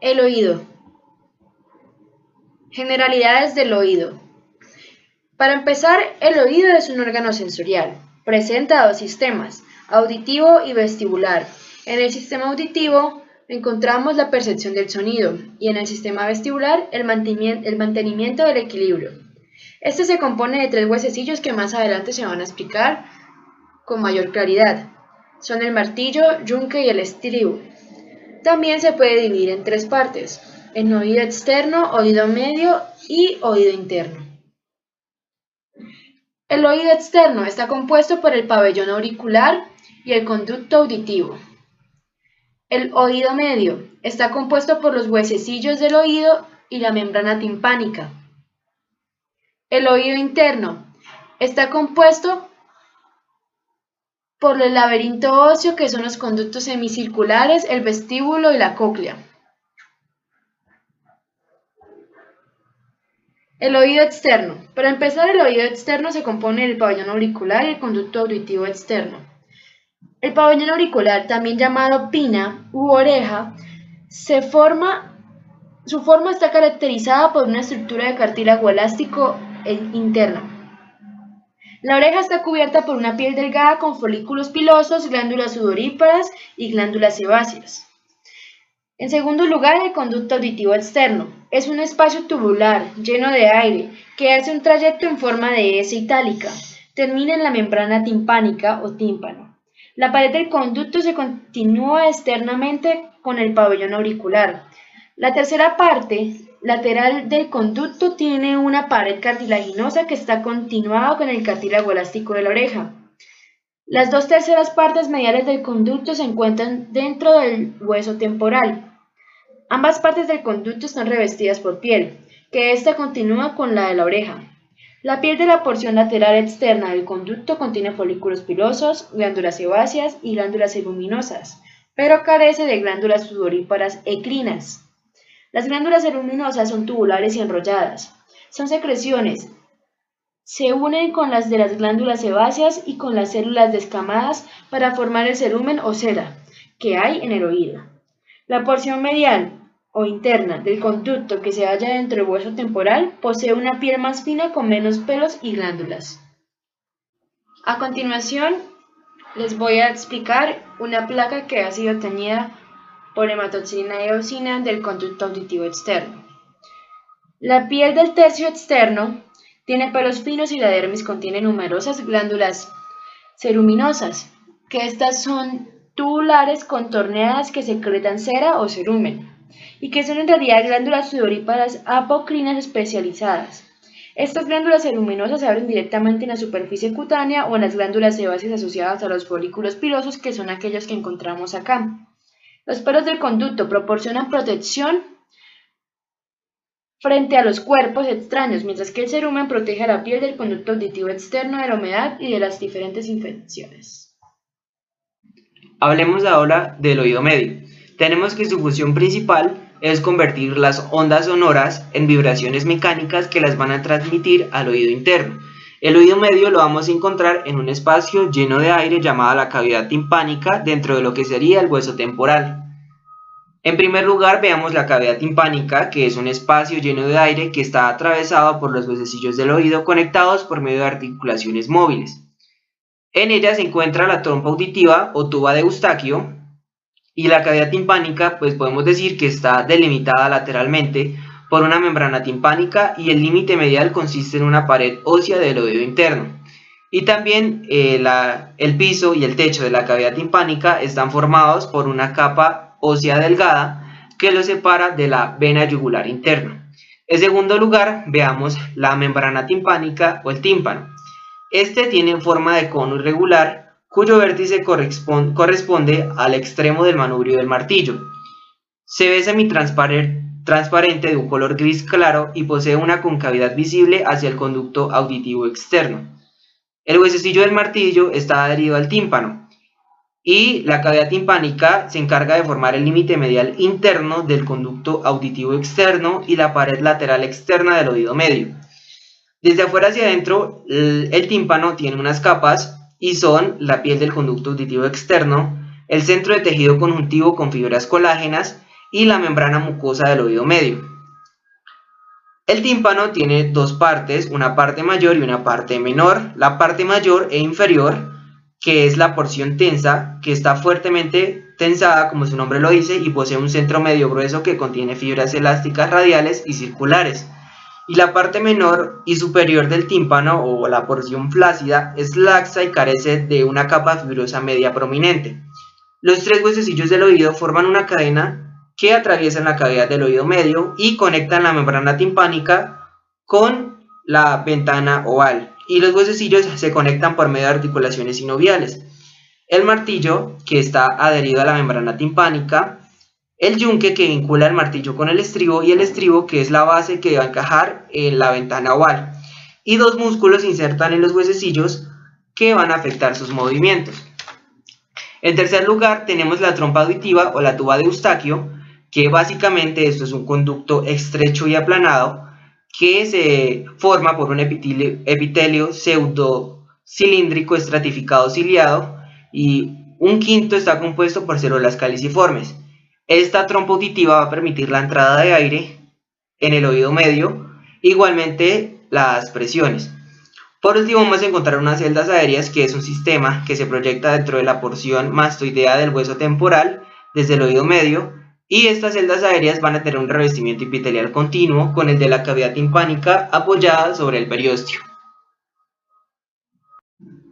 El oído. Generalidades del oído. Para empezar, el oído es un órgano sensorial. Presenta dos sistemas, auditivo y vestibular. En el sistema auditivo encontramos la percepción del sonido y en el sistema vestibular el mantenimiento del equilibrio. Este se compone de tres huesecillos que más adelante se van a explicar con mayor claridad. Son el martillo, yunque y el estribo. También se puede dividir en tres partes, en oído externo, oído medio y oído interno. El oído externo está compuesto por el pabellón auricular y el conducto auditivo. El oído medio está compuesto por los huesecillos del oído y la membrana timpánica. El oído interno está compuesto por el laberinto óseo que son los conductos semicirculares, el vestíbulo y la cóclea. El oído externo. Para empezar, el oído externo se compone del pabellón auricular y el conducto auditivo externo. El pabellón auricular, también llamado pina u oreja, se forma, su forma está caracterizada por una estructura de cartílago elástico interna. La oreja está cubierta por una piel delgada con folículos pilosos, glándulas sudoríparas y glándulas sebáceas. En segundo lugar, el conducto auditivo externo. Es un espacio tubular, lleno de aire, que hace un trayecto en forma de S itálica. Termina en la membrana timpánica o tímpano. La pared del conducto se continúa externamente con el pabellón auricular. La tercera parte lateral del conducto tiene una pared cartilaginosa que está continuada con el cartílago elástico de la oreja. Las dos terceras partes mediales del conducto se encuentran dentro del hueso temporal. Ambas partes del conducto están revestidas por piel, que ésta continúa con la de la oreja. La piel de la porción lateral externa del conducto contiene folículos pilosos, glándulas sebáceas y glándulas luminosas, pero carece de glándulas sudoríparas ecrinas. Las glándulas ceruminosas son tubulares y enrolladas. Son secreciones. Se unen con las de las glándulas sebáceas y con las células descamadas para formar el cerumen o cera que hay en el oído. La porción medial o interna del conducto que se halla dentro del hueso temporal posee una piel más fina con menos pelos y glándulas. A continuación, les voy a explicar una placa que ha sido teñida por hematoxina y eosina del conducto auditivo externo. La piel del tercio externo tiene pelos finos y la dermis contiene numerosas glándulas ceruminosas, que estas son tubulares contorneadas que secretan cera o cerumen, y que son en realidad glándulas sudoríparas apocrinas especializadas. Estas glándulas ceruminosas se abren directamente en la superficie cutánea o en las glándulas sebáceas asociadas a los folículos pilosos, que son aquellos que encontramos acá. Los pelos del conducto proporcionan protección frente a los cuerpos extraños, mientras que el cerumen protege a la piel del conducto auditivo externo de la humedad y de las diferentes infecciones. Hablemos ahora del oído medio. Tenemos que su función principal es convertir las ondas sonoras en vibraciones mecánicas que las van a transmitir al oído interno. El oído medio lo vamos a encontrar en un espacio lleno de aire llamada la cavidad timpánica dentro de lo que sería el hueso temporal. En primer lugar veamos la cavidad timpánica que es un espacio lleno de aire que está atravesado por los huesecillos del oído conectados por medio de articulaciones móviles. En ella se encuentra la trompa auditiva o tuba de Eustaquio y la cavidad timpánica pues podemos decir que está delimitada lateralmente por una membrana timpánica y el límite medial consiste en una pared ósea del oído interno. Y también eh, el piso y el techo de la cavidad timpánica están formados por una capa ósea delgada que lo separa de la vena yugular interna. En segundo lugar, veamos la membrana timpánica o el tímpano. Este tiene forma de cono irregular cuyo vértice corresponde al extremo del manubrio del martillo. Se ve semitransparente transparente de un color gris claro y posee una concavidad visible hacia el conducto auditivo externo. El huesecillo del martillo está adherido al tímpano y la cavidad timpánica se encarga de formar el límite medial interno del conducto auditivo externo y la pared lateral externa del oído medio. Desde afuera hacia adentro, el tímpano tiene unas capas y son la piel del conducto auditivo externo, el centro de tejido conjuntivo con fibras colágenas, y la membrana mucosa del oído medio. El tímpano tiene dos partes, una parte mayor y una parte menor. La parte mayor e inferior, que es la porción tensa, que está fuertemente tensada, como su nombre lo dice, y posee un centro medio grueso que contiene fibras elásticas radiales y circulares. Y la parte menor y superior del tímpano, o la porción flácida, es laxa y carece de una capa fibrosa media prominente. Los tres huesecillos del oído forman una cadena que atraviesan la cavidad del oído medio y conectan la membrana timpánica con la ventana oval y los huesecillos se conectan por medio de articulaciones sinoviales. El martillo, que está adherido a la membrana timpánica, el yunque que vincula el martillo con el estribo y el estribo que es la base que va a encajar en la ventana oval. Y dos músculos se insertan en los huesecillos que van a afectar sus movimientos. En tercer lugar tenemos la trompa auditiva o la tuba de Eustaquio, que básicamente esto es un conducto estrecho y aplanado que se forma por un epitelio, epitelio pseudo cilíndrico estratificado ciliado y un quinto está compuesto por células caliciformes. Esta trompa auditiva va a permitir la entrada de aire en el oído medio, igualmente las presiones. Por último vamos a encontrar unas celdas aéreas que es un sistema que se proyecta dentro de la porción mastoidea del hueso temporal desde el oído medio y estas celdas aéreas van a tener un revestimiento epitelial continuo con el de la cavidad timpánica apoyada sobre el periósteo.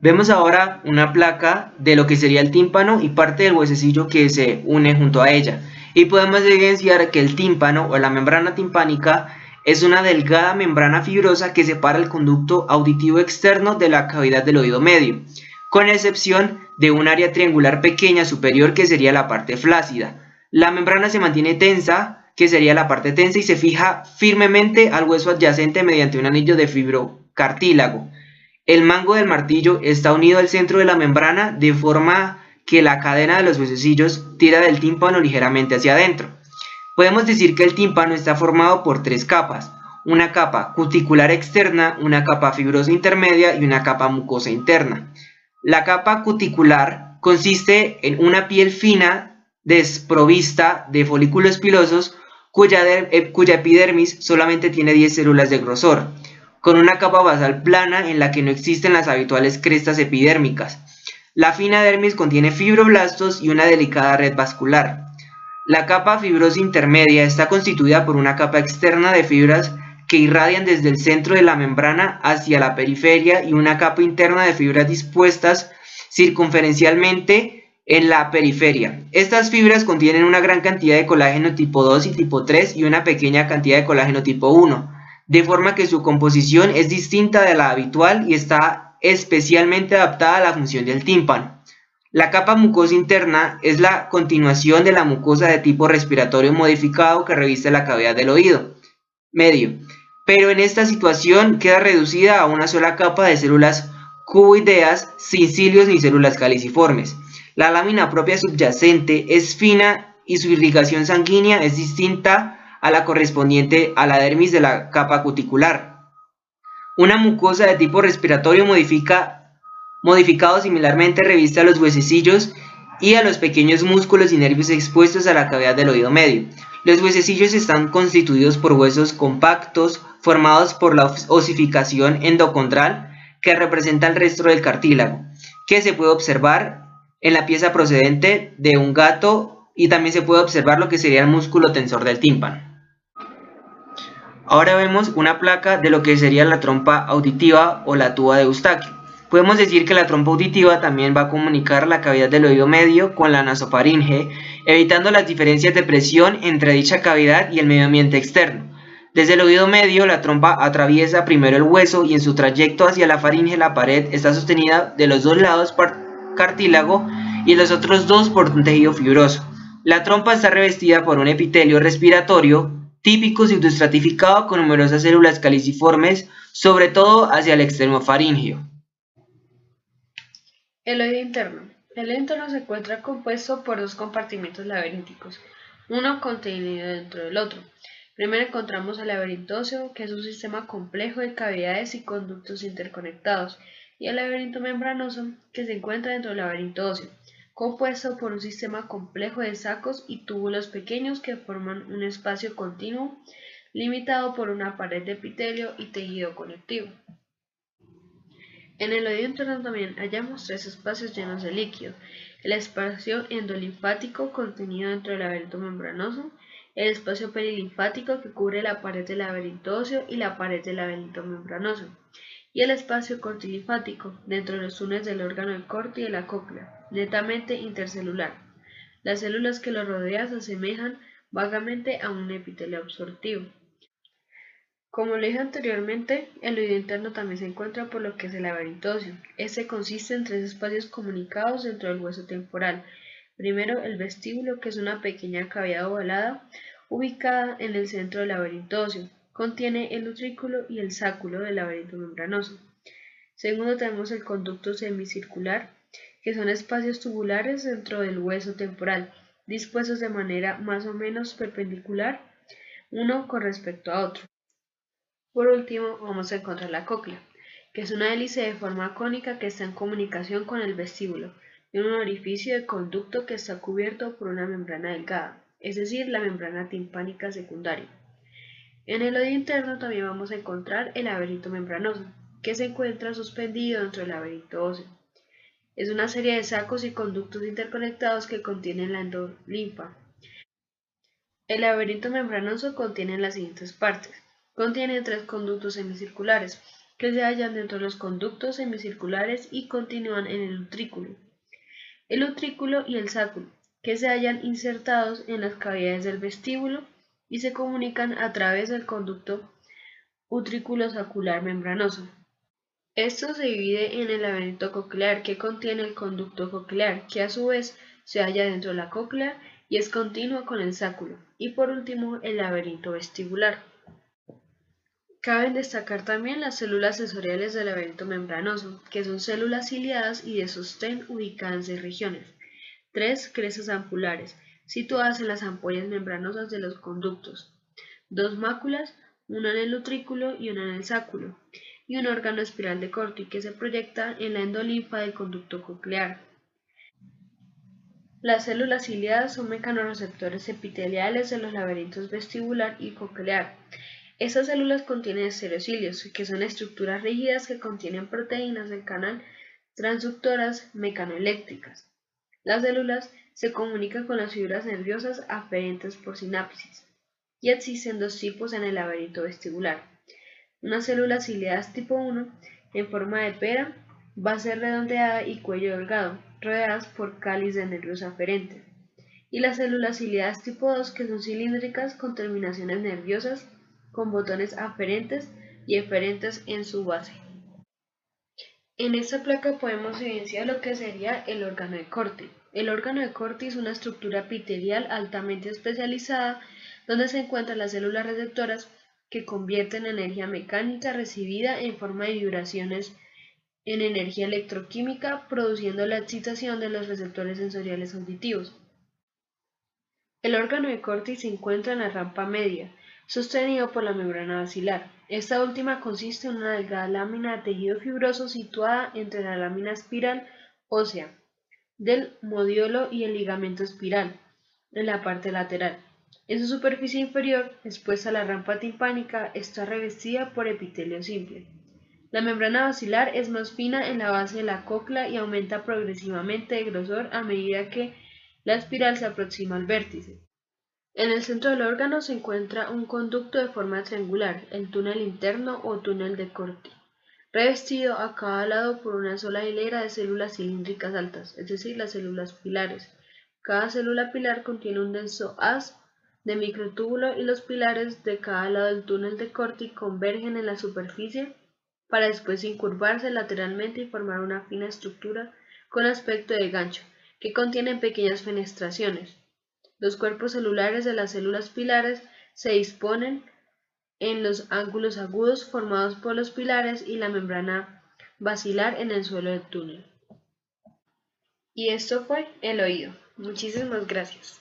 Vemos ahora una placa de lo que sería el tímpano y parte del huesecillo que se une junto a ella. Y podemos evidenciar que el tímpano o la membrana timpánica es una delgada membrana fibrosa que separa el conducto auditivo externo de la cavidad del oído medio, con excepción de un área triangular pequeña superior que sería la parte flácida. La membrana se mantiene tensa, que sería la parte tensa, y se fija firmemente al hueso adyacente mediante un anillo de fibrocartílago. El mango del martillo está unido al centro de la membrana de forma que la cadena de los huesecillos tira del tímpano ligeramente hacia adentro. Podemos decir que el tímpano está formado por tres capas, una capa cuticular externa, una capa fibrosa intermedia y una capa mucosa interna. La capa cuticular consiste en una piel fina desprovista de folículos pilosos cuya, eh, epidermis solamente tiene 10 células de grosor, con una capa basal plana en la que no existen las habituales crestas epidérmicas. La fina dermis contiene fibroblastos y una delicada red vascular. La capa fibrosa intermedia está constituida por una capa externa de fibras que irradian desde el centro de la membrana hacia la periferia y una capa interna de fibras dispuestas circunferencialmente en la periferia. Estas fibras contienen una gran cantidad de colágeno tipo 2 y tipo 3 y una pequeña cantidad de colágeno tipo 1, de forma que su composición es distinta de la habitual y está especialmente adaptada a la función del tímpano. La capa mucosa interna es la continuación de la mucosa de tipo respiratorio modificado que reviste la cavidad del oído medio, pero en esta situación queda reducida a una sola capa de células cuboideas sin cilios ni células caliciformes. La lámina propia subyacente es fina y su irrigación sanguínea es distinta a la correspondiente a la dermis de la capa cuticular. Una mucosa de tipo respiratorio modifica, modificado similarmente revista a los huesecillos y a los pequeños músculos y nervios expuestos a la cavidad del oído medio. Los huesecillos están constituidos por huesos compactos formados por la osificación endocondral que representa el resto del cartílago, que se puede observar en la pieza procedente de un gato y también se puede observar lo que sería el músculo tensor del tímpano. Ahora vemos una placa de lo que sería la trompa auditiva o la tuba de Eustaquio. Podemos decir que la trompa auditiva también va a comunicar la cavidad del oído medio con la nasofaringe, evitando las diferencias de presión entre dicha cavidad y el medio ambiente externo. Desde el oído medio, la trompa atraviesa primero el hueso y en su trayecto hacia la faringe la pared está sostenida de los dos lados cartílago y los otros dos por un tejido fibroso. La trompa está revestida por un epitelio respiratorio típico pseudoestratificado con numerosas células caliciformes, sobre todo hacia el extremo faríngeo. El oído interno. El oído interno se encuentra compuesto por dos compartimentos laberínticos, uno contenido dentro del otro. Primero encontramos el laberinto óseo, que es un sistema complejo de cavidades y conductos interconectados, y el laberinto membranoso que se encuentra dentro del laberinto óseo, compuesto por un sistema complejo de sacos y túbulos pequeños que forman un espacio continuo limitado por una pared de epitelio y tejido conectivo. En el oído interno también hallamos tres espacios llenos de líquido, el espacio endolinfático contenido dentro del laberinto membranoso, el espacio perilinfático que cubre la pared del laberinto óseo y la pared del laberinto membranoso, y el espacio cortilinfático dentro de los túneles del órgano del corte y de la cóclea, netamente intercelular. Las células que lo rodean se asemejan vagamente a un epitelio absortivo. Como lo dije anteriormente, el oído interno también se encuentra por lo que es el laberinto óseo. Este consiste en tres espacios comunicados dentro del hueso temporal. Primero, el vestíbulo, que es una pequeña cavidad ovalada ubicada en el centro del laberinto óseo. Contiene el utrículo y el sáculo del laberinto membranoso. Segundo, tenemos el conducto semicircular, que son espacios tubulares dentro del hueso temporal, dispuestos de manera más o menos perpendicular uno con respecto a otro. Por último, vamos a encontrar la cóclea, que es una hélice de forma cónica que está en comunicación con el vestíbulo, y un orificio de conducto que está cubierto por una membrana delgada, es decir, la membrana timpánica secundaria. En el oído interno también vamos a encontrar el laberinto membranoso, que se encuentra suspendido dentro del laberinto óseo. Es una serie de sacos y conductos interconectados que contienen la endolinfa. El laberinto membranoso contiene las siguientes partes. Contiene tres conductos semicirculares, que se hallan dentro de los conductos semicirculares y continúan en el utrículo. El utrículo y el sáculo, que se hallan insertados en las cavidades del vestíbulo y se comunican a través del conducto utrículo-sacular membranoso. Esto se divide en el laberinto coclear que contiene el conducto coclear, que a su vez se halla dentro de la cóclea y es continuo con el sáculo, y por último el laberinto vestibular. Caben destacar también las células sensoriales del laberinto membranoso, que son células ciliadas y de sostén ubicadas en regiones. Tres crestas ampulares, situadas en las ampollas membranosas de los conductos. Dos máculas, una en el utrículo y una en el sáculo. Y un órgano espiral de Corti que se proyecta en la endolinfa del conducto coclear. Las células ciliadas son mecanorreceptores epiteliales de los laberintos vestibular y coclear estas células contienen estereocilios, que son estructuras rígidas que contienen proteínas del canal transductoras mecanoeléctricas. Las células se comunican con las fibras nerviosas aferentes por sinapsis. Y existen dos tipos en el laberinto vestibular. Una célula ciliadas tipo 1, en forma de pera, base redondeada y cuello delgado, rodeadas por cáliz de nervios aferentes. Y las células ciliadas tipo 2, que son cilíndricas con terminaciones nerviosas con botones aferentes y eferentes en su base. En esta placa podemos evidenciar lo que sería el órgano de corte. El órgano de corte es una estructura epitelial altamente especializada donde se encuentran las células receptoras que convierten energía mecánica recibida en forma de vibraciones en energía electroquímica, produciendo la excitación de los receptores sensoriales auditivos. El órgano de corte se encuentra en la rampa media, sostenido por la membrana basilar. Esta última consiste en una delgada lámina de tejido fibroso situada entre la lámina espiral ósea del modiolo y el ligamento espiral, en la parte lateral. En su superficie inferior, expuesta a la rampa timpánica, está revestida por epitelio simple. La membrana basilar es más fina en la base de la cóclea y aumenta progresivamente de grosor a medida que la espiral se aproxima al vértice. En el centro del órgano se encuentra un conducto de forma triangular, el túnel interno o túnel de Corti, revestido a cada lado por una sola hilera de células cilíndricas altas, es decir, las células pilares. Cada célula pilar contiene un denso haz de microtúbulo y los pilares de cada lado del túnel de Corti convergen en la superficie para después incurvarse lateralmente y formar una fina estructura con aspecto de gancho, que contiene pequeñas fenestraciones. Los cuerpos celulares de las células pilares se disponen en los ángulos agudos formados por los pilares y la membrana basilar en el suelo del túnel. Y esto fue el oído. Muchísimas gracias.